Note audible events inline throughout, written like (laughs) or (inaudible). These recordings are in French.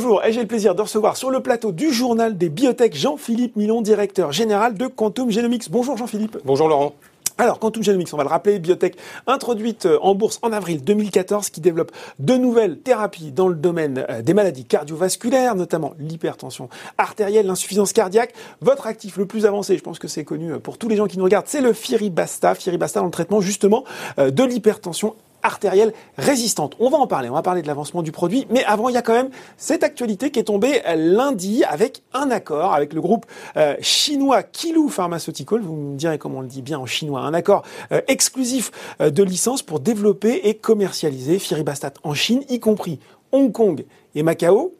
Bonjour, et j'ai le plaisir de recevoir sur le plateau du journal des biotech Jean-Philippe Milon, directeur général de Quantum Genomics. Bonjour Jean-Philippe. Bonjour Laurent. Alors, Quantum Genomics, on va le rappeler, biotech introduite euh, en bourse en avril 2014, qui développe de nouvelles thérapies dans le domaine euh, des maladies cardiovasculaires, notamment l'hypertension artérielle, l'insuffisance cardiaque. Votre actif le plus avancé, je pense que c'est connu euh, pour tous les gens qui nous regardent, c'est le Firibasta. Firibasta dans le traitement justement de l'hypertension artérielle résistante. On va en parler, on va parler de l'avancement du produit, mais avant, il y a quand même cette actualité qui est tombée lundi avec un accord avec le groupe euh, chinois Kilu Pharmaceutical, vous me direz comment on le dit bien en chinois, un accord euh, exclusif euh, de licence pour développer et commercialiser Firibastat en Chine, y compris Hong Kong et Macao.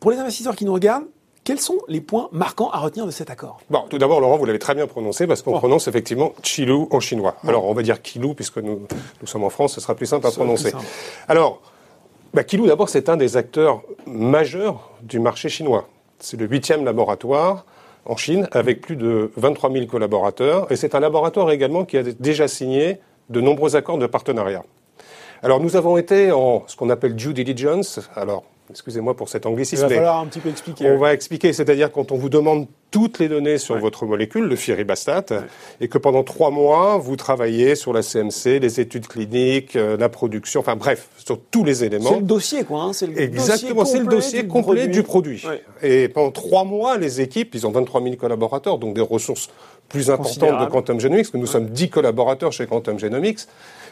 Pour les investisseurs qui nous regardent, quels sont les points marquants à retenir de cet accord? Bon, tout d'abord, Laurent, vous l'avez très bien prononcé parce qu'on prononce effectivement Chilu en chinois. Alors, on va dire Kilu puisque nous, nous sommes en France, ce sera plus simple à prononcer. Alors, bah, Kilu, d'abord, c'est un des acteurs majeurs du marché chinois. C'est le huitième laboratoire en Chine avec plus de 23 000 collaborateurs et c'est un laboratoire également qui a déjà signé de nombreux accords de partenariat. Alors, nous avons été en ce qu'on appelle due diligence. Alors, Excusez-moi pour cet anglicisme. Il va falloir un petit peu expliquer. On va expliquer, c'est-à-dire quand on vous demande toutes les données sur votre molécule, le firibastat, et que pendant trois mois, vous travaillez sur la CMC, les études cliniques, euh, la production, enfin bref, sur tous les éléments. C'est le dossier, quoi. Hein, le Exactement, c'est le dossier complet du produit. Et pendant trois mois, les équipes, ils ont 23 000 collaborateurs, donc des ressources plus importantes de Quantum Genomics, que nous sommes 10 collaborateurs chez Quantum Genomics.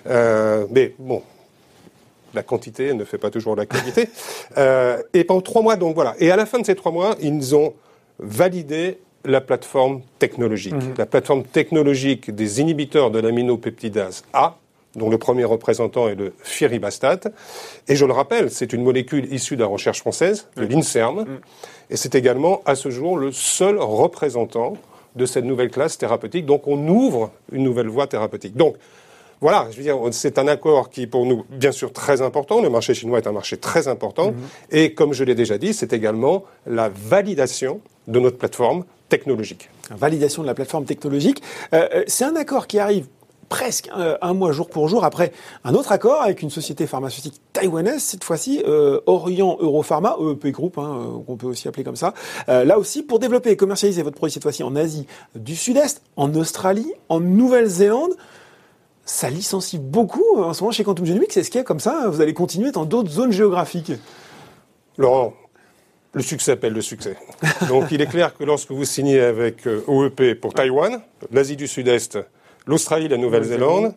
Euh, mais bon, la quantité ne fait pas toujours la qualité. (laughs) Euh, et pendant trois mois, donc voilà. Et à la fin de ces trois mois, ils ont validé la plateforme technologique. Mhm. La plateforme technologique des inhibiteurs de l'aminopeptidase A, dont le premier représentant est le firibastat. Et je le rappelle, c'est une molécule issue de la recherche française, de l'INSERM. Mhm. Et c'est également, à ce jour, le seul représentant de cette nouvelle classe thérapeutique. Donc on ouvre une nouvelle voie thérapeutique. Donc, voilà, je veux dire, c'est un accord qui est pour nous, bien sûr, très important. Le marché chinois est un marché très important. Mhm. Et comme je l'ai déjà dit, c'est également la validation de notre plateforme technologique. Validation de la plateforme technologique. Euh, euh, c'est un accord qui arrive presque un, mois jour pour jour après un autre accord avec une société pharmaceutique taïwanaise, cette fois-ci euh, Orient Europharma, EEP Group, hein, qu'on peut aussi appeler comme ça, là aussi pour développer et commercialiser votre produit cette fois-ci en Asie du Sud-Est, en Australie, en Nouvelle-Zélande ça licencie beaucoup en ce moment chez Quantum Genomics. Est-ce qu'il y a comme ça, vous allez continuer dans d'autres zones géographiques Laurent, le succès appelle le succès. (laughs) Donc il est clair que lorsque vous signez avec OEP euh, pour Taïwan, l'Asie du Sud-Est, l'Australie, la Nouvelle-Zélande,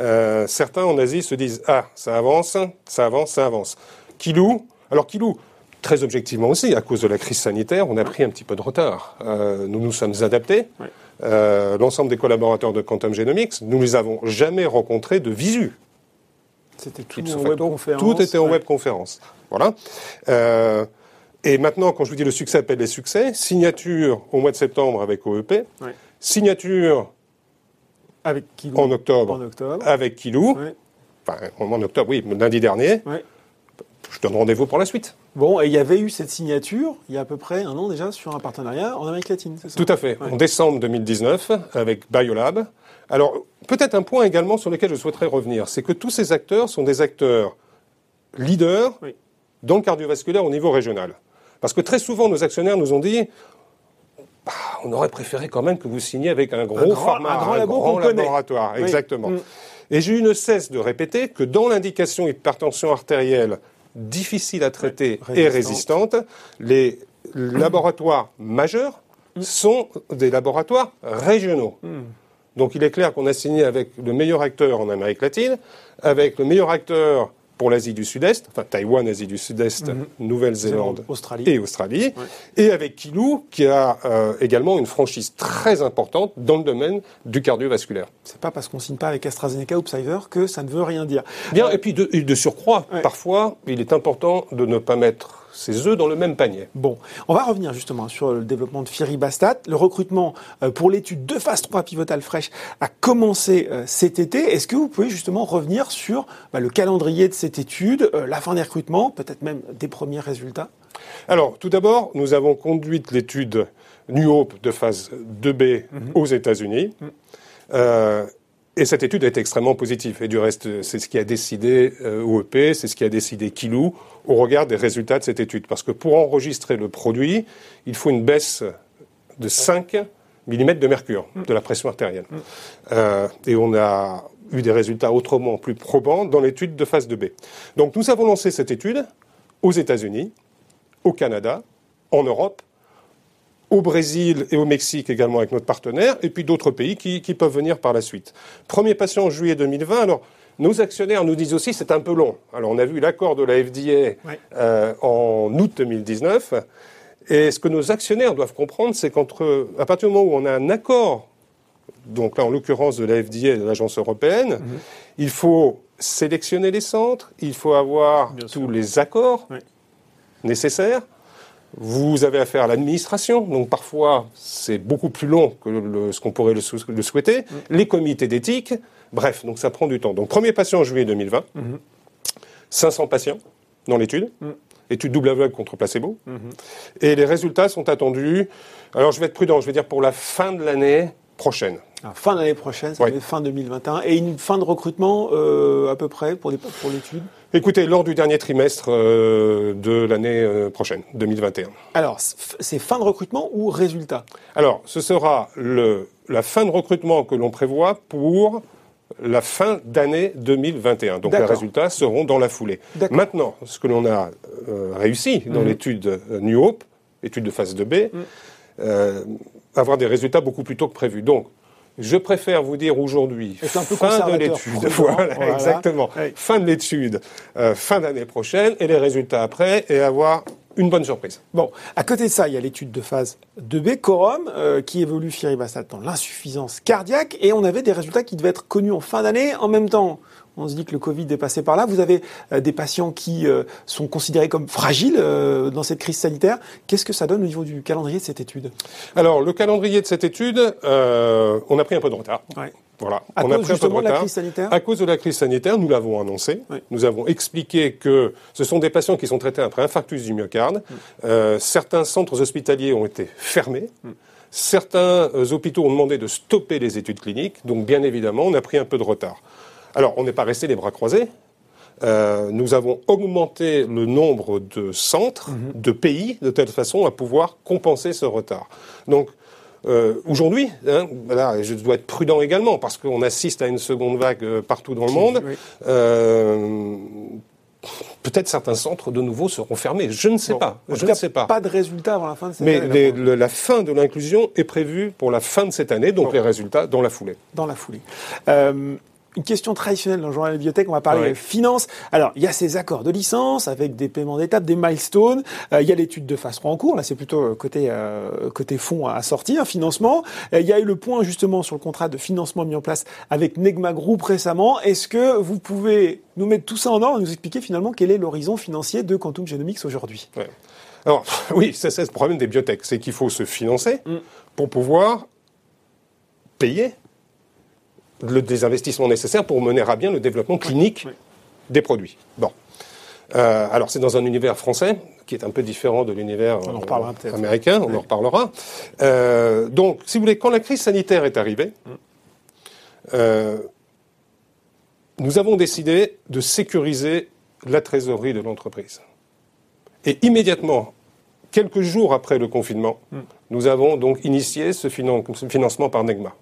euh, certains en Asie se disent Ah, ça avance, ça avance, ça avance. Kilou, alors Kilou, très objectivement aussi, à cause de la crise sanitaire, on a pris un petit peu de retard. Euh, nous nous sommes adaptés. Euh, l'ensemble des collaborateurs de Quantum Genomics, nous ne les avons jamais rencontrés de visu. C'était tout en webconférence. Tout était en webconférence. Voilà. Euh, et maintenant, quand je vous dis le succès appelle les succès, signature au mois de septembre avec OEP, signature avec en, octobre, avec Kilou, enfin en octobre, oui, lundi dernier. Je donne rendez-vous pour la suite. Bon, et il y avait eu cette signature il y a à peu près un an déjà sur un partenariat en Amérique latine, c'est ça? Tout à fait, en décembre 2019 avec Biolab. Alors, peut-être un point également sur lequel je souhaiterais revenir, c'est que tous ces acteurs sont des acteurs leaders dans le cardiovasculaire au niveau régional. Parce que très souvent, nos actionnaires nous ont dit bah, on aurait préféré quand même que vous signiez avec un gros pharma, un grand, laboratoire. Exactement. Mm. Et j'ai eu ne cesse de répéter que dans l'indication hypertension artérielle difficile à traiter et résistante, les laboratoires majeurs mm. sont des laboratoires régionaux. Mm. Donc il est clair qu'on a signé avec le meilleur acteur en Amérique latine, avec le meilleur acteur pour l'Asie du Sud-Est, enfin Taïwan, Asie du Sud-Est, mhm. Nouvelle-Zélande et Australie, et avec Kilou qui a euh, également une franchise très importante dans le domaine du cardiovasculaire. C'est pas parce qu'on signe pas avec AstraZeneca ou Pfizer que ça ne veut rien dire. Bien, euh, et puis de, de surcroît, parfois, il est important de ne pas mettre ces œufs dans le même panier. Bon, on va revenir justement sur le développement de Firibastat. Le recrutement euh, pour l'étude de phase 3 pivotale fraîche a commencé euh, cet été. Est-ce que vous pouvez justement revenir sur bah, le calendrier de cette étude, euh, la fin des recrutements, peut-être même des premiers résultats? Alors, tout d'abord, nous avons conduit l'étude New Hope de phase 2B mhm. aux États-Unis. Mhm. Et cette étude est extrêmement positive. Et du reste, c'est ce qui a décidé euh, OEP, c'est ce qui a décidé Kilou au regard des résultats de cette étude. Parce que pour enregistrer le produit, il faut une baisse de 5 mm de mercure de la pression artérielle. Euh, et on a eu des résultats autrement plus probants dans l'étude de phase 2B. Donc nous avons lancé cette étude aux États-Unis, au Canada, en Europe au Brésil et au Mexique également avec notre partenaire, et puis d'autres pays qui, peuvent venir par la suite. Premier patient en juillet 2020. Alors, nos actionnaires nous disent aussi c'est un peu long. Alors, on a vu l'accord de la FDA euh, en août 2019. Et ce que nos actionnaires doivent comprendre, c'est qu'entre, à partir du moment où on a un accord, donc là en l'occurrence de la FDA et de l'agence européenne, mhm. il faut sélectionner les centres, il faut avoir tous les accords nécessaires. Vous avez affaire à l'administration, donc parfois c'est beaucoup plus long que ce qu'on pourrait le, souhaiter. Mm. Les comités d'éthique, bref, donc ça prend du temps. Donc premier patient en juillet 2020, 500 mm-hmm. patients dans l'étude, mm. étude double aveugle contre placebo, mm-hmm. et les résultats sont attendus. Alors je vais être prudent, je vais dire pour la fin de l'année prochaine. fin d'année prochaine, c'est fin 2021, et une fin de recrutement euh, à peu près pour l'étude? Écoutez, lors du dernier trimestre euh, de l'année euh, prochaine, 2021. Alors, c'est fin de recrutement ou résultat? Alors, ce sera le, la fin de recrutement que l'on prévoit pour la fin d'année 2021. Donc les résultats seront dans la foulée. Maintenant, ce que l'on a euh, réussi dans mhm. l'étude New Hope, étude de phase 2B, mhm. Avoir des résultats beaucoup plus tôt que prévu. Donc, je préfère vous dire aujourd'hui, (laughs) fin de l'étude, voilà, exactement, fin de l'étude, fin d'année prochaine, et les résultats après, et avoir une bonne surprise. Bon, à côté de ça, il y a l'étude de phase 2B, Corum, euh, qui évolue Firibastat dans l'insuffisance cardiaque, et on avait des résultats qui devaient être connus en fin d'année. En même temps, on se dit que le Covid est passé par là. Vous avez euh, des patients qui euh, sont considérés comme fragiles euh, dans cette crise sanitaire. Qu'est-ce que ça donne au niveau du calendrier de cette étude? Alors, le calendrier de cette étude, on a pris un peu de retard. Voilà. À on cause a pris justement un peu de, la crise sanitaire? À cause de la crise sanitaire, nous l'avons annoncé. Nous avons expliqué que ce sont des patients qui sont traités après infarctus du myocarde. Mm. certains centres hospitaliers ont été fermés. Mm. Certains hôpitaux ont demandé de stopper les études cliniques. Donc, bien évidemment, on a pris un peu de retard. Alors, on n'est pas resté les bras croisés. Euh, nous avons augmenté le nombre de centres, mhm. de pays, de telle façon à pouvoir compenser ce retard. Donc, euh, aujourd'hui, hein, je dois être prudent également parce qu'on assiste à une seconde vague euh, partout dans le monde. Peut-être certains centres de nouveau seront fermés. Je ne sais pas. Je ne sais pas. Pas de résultats avant la fin de cette année. Mais la fin de l'inclusion est prévue pour la fin de cette année, donc les résultats dans la foulée. Dans la foulée une question traditionnelle dans le journal de bibliothèque, on va parler de finance. Alors, il y a ces accords de licence avec des paiements d'étape, des milestones. Euh, il y a l'étude de phase 3 en cours. Là, c'est plutôt euh, côté euh, côté fonds à sortir, financement. il y a eu le point justement sur le contrat de financement mis en place avec Negma Group récemment. Est-ce que vous pouvez nous mettre tout ça en ordre et nous expliquer finalement quel est l'horizon financier de Quantum Genomics aujourd'hui? Alors, (laughs) oui, c'est le problème des biotech, c'est qu'il faut se financer mm. pour pouvoir payer le, des investissements nécessaires pour mener à bien le développement clinique des produits. Bon. Euh, alors c'est dans un univers français qui est un peu différent de l'univers euh, américain, on en reparlera. Euh, donc, si vous voulez, quand la crise sanitaire est arrivée, mm. nous avons décidé de sécuriser la trésorerie de l'entreprise. Et immédiatement, quelques jours après le confinement, mm. nous avons donc initié ce financement par Negma.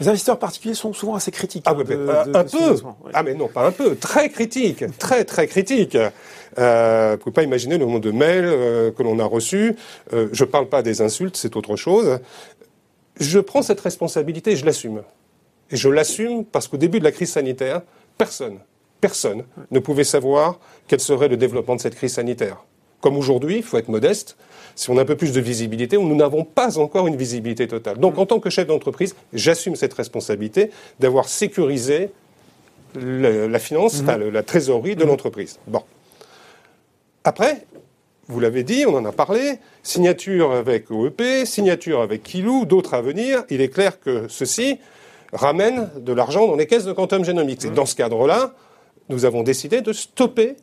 Les investisseurs particuliers sont souvent assez critiques. Ah, un peu. Ah mais non, pas un peu. Très critique. Très très critique. Euh, vous pouvez pas imaginer le nombre de mails euh, que l'on a reçus. Euh, je parle pas des insultes, c'est autre chose. Je prends cette responsabilité, je l'assume. Et je l'assume parce qu'au début de la crise sanitaire, personne, personne ne pouvait savoir quel serait le développement de cette crise sanitaire. Comme aujourd'hui, il faut être modeste, si on a un peu plus de visibilité, nous n'avons pas encore une visibilité totale. Donc, en tant que chef d'entreprise, j'assume cette responsabilité d'avoir sécurisé la finance, mhm. la trésorerie de mhm. l'entreprise. Bon. Après, vous l'avez dit, on en a parlé, signature avec OEP, signature avec Kilou, d'autres à venir. Il est clair que ceci ramène de l'argent dans les caisses de Quantum Genomics. Et mhm. dans ce cadre-là, nous avons décidé de stopper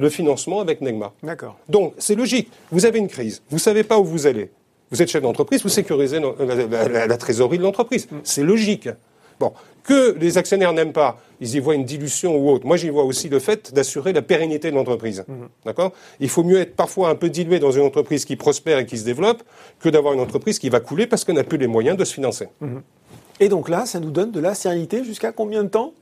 le financement avec Negma. D'accord. Donc, c'est logique. Vous avez une crise, vous ne savez pas où vous allez. Vous êtes chef d'entreprise, vous sécurisez la, trésorerie de l'entreprise. Mm. C'est logique. Bon, que les actionnaires n'aiment pas, ils y voient une dilution ou autre. Moi, j'y vois aussi le fait d'assurer la pérennité de l'entreprise. Mhm. D'accord? Il faut mieux être parfois un peu dilué dans une entreprise qui prospère et qui se développe que d'avoir une entreprise qui va couler parce qu'on n'a plus les moyens de se financer. Mhm. Et donc là, ça nous donne de la sérénité jusqu'à combien de temps?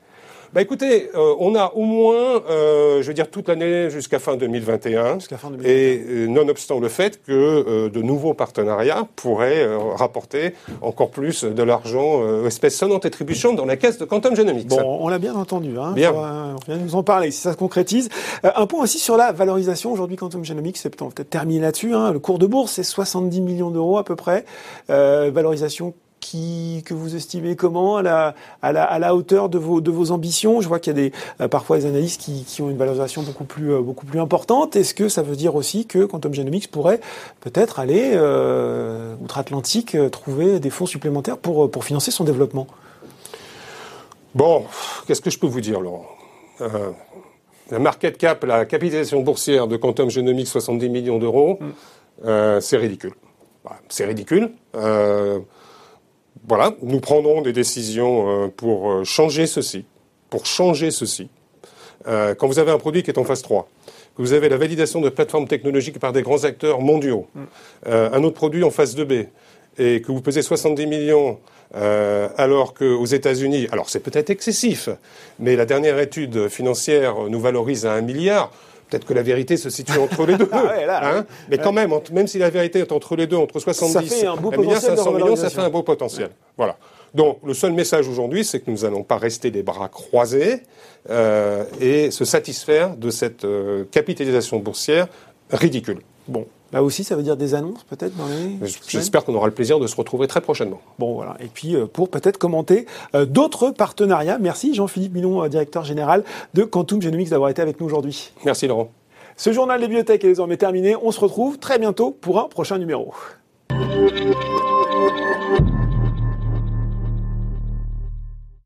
Bah écoutez, euh, on a au moins, euh, je veux dire, toute l'année jusqu'à fin 2021. Jusqu'à fin 2021. Et euh, nonobstant le fait que de nouveaux partenariats pourraient rapporter encore plus de l'argent, espèce sonnante et dans la caisse de Quantum Genomics. Bon, on l'a bien entendu. Hein, bien. on vient nous en parler, si ça se concrétise. un point aussi sur la valorisation. Aujourd'hui, Quantum Genomics, c'est peut-être terminé là-dessus. Hein. Le cours de bourse, c'est 70 millions d'euros à peu près. valorisation qui, que vous estimez comment à la, à la, à la hauteur de vos, de vos ambitions? Je vois qu'il y a des, euh, parfois des analystes qui, qui, ont une valorisation beaucoup plus, euh, beaucoup plus importante. Est-ce que ça veut dire aussi que Quantum Genomics pourrait peut-être aller euh, outre-Atlantique trouver des fonds supplémentaires pour, pour financer son développement? Bon, qu'est-ce que je peux vous dire, Laurent? La market cap, la capitalisation boursière de Quantum Genomics, 70 millions d'euros, mm. c'est ridicule. Bah, c'est ridicule. Euh, voilà, nous prendrons des décisions euh, pour euh, changer ceci, pour changer ceci. Euh, quand vous avez un produit qui est en phase 3, que vous avez la validation de plateformes technologiques par des grands acteurs mondiaux, mm. un autre produit en phase 2B, et que vous pesez 70 millions alors qu'aux États-Unis, alors c'est peut-être excessif, mais la dernière étude financière nous valorise à un milliard. Peut-être que la vérité se situe entre les (laughs) deux. Ah hein Mais quand même, même si la vérité est entre les deux, entre 70 et 500 millions, ça fait un beau potentiel. Voilà. Donc, le seul message aujourd'hui, c'est que nous n'allons pas rester les bras croisés euh, et se satisfaire de cette euh, capitalisation boursière ridicule. Bon, Là aussi, ça veut dire des annonces peut-être dans les. J'espère qu'on aura le plaisir de se retrouver très prochainement. Bon, voilà. Et puis, euh, pour peut-être commenter euh, d'autres partenariats. Merci Jean-Philippe Milon, euh, directeur général de Quantum Genomics, d'avoir été avec nous aujourd'hui. Merci Laurent. Ce journal des bibliothèques est désormais terminé. On se retrouve très bientôt pour un prochain numéro.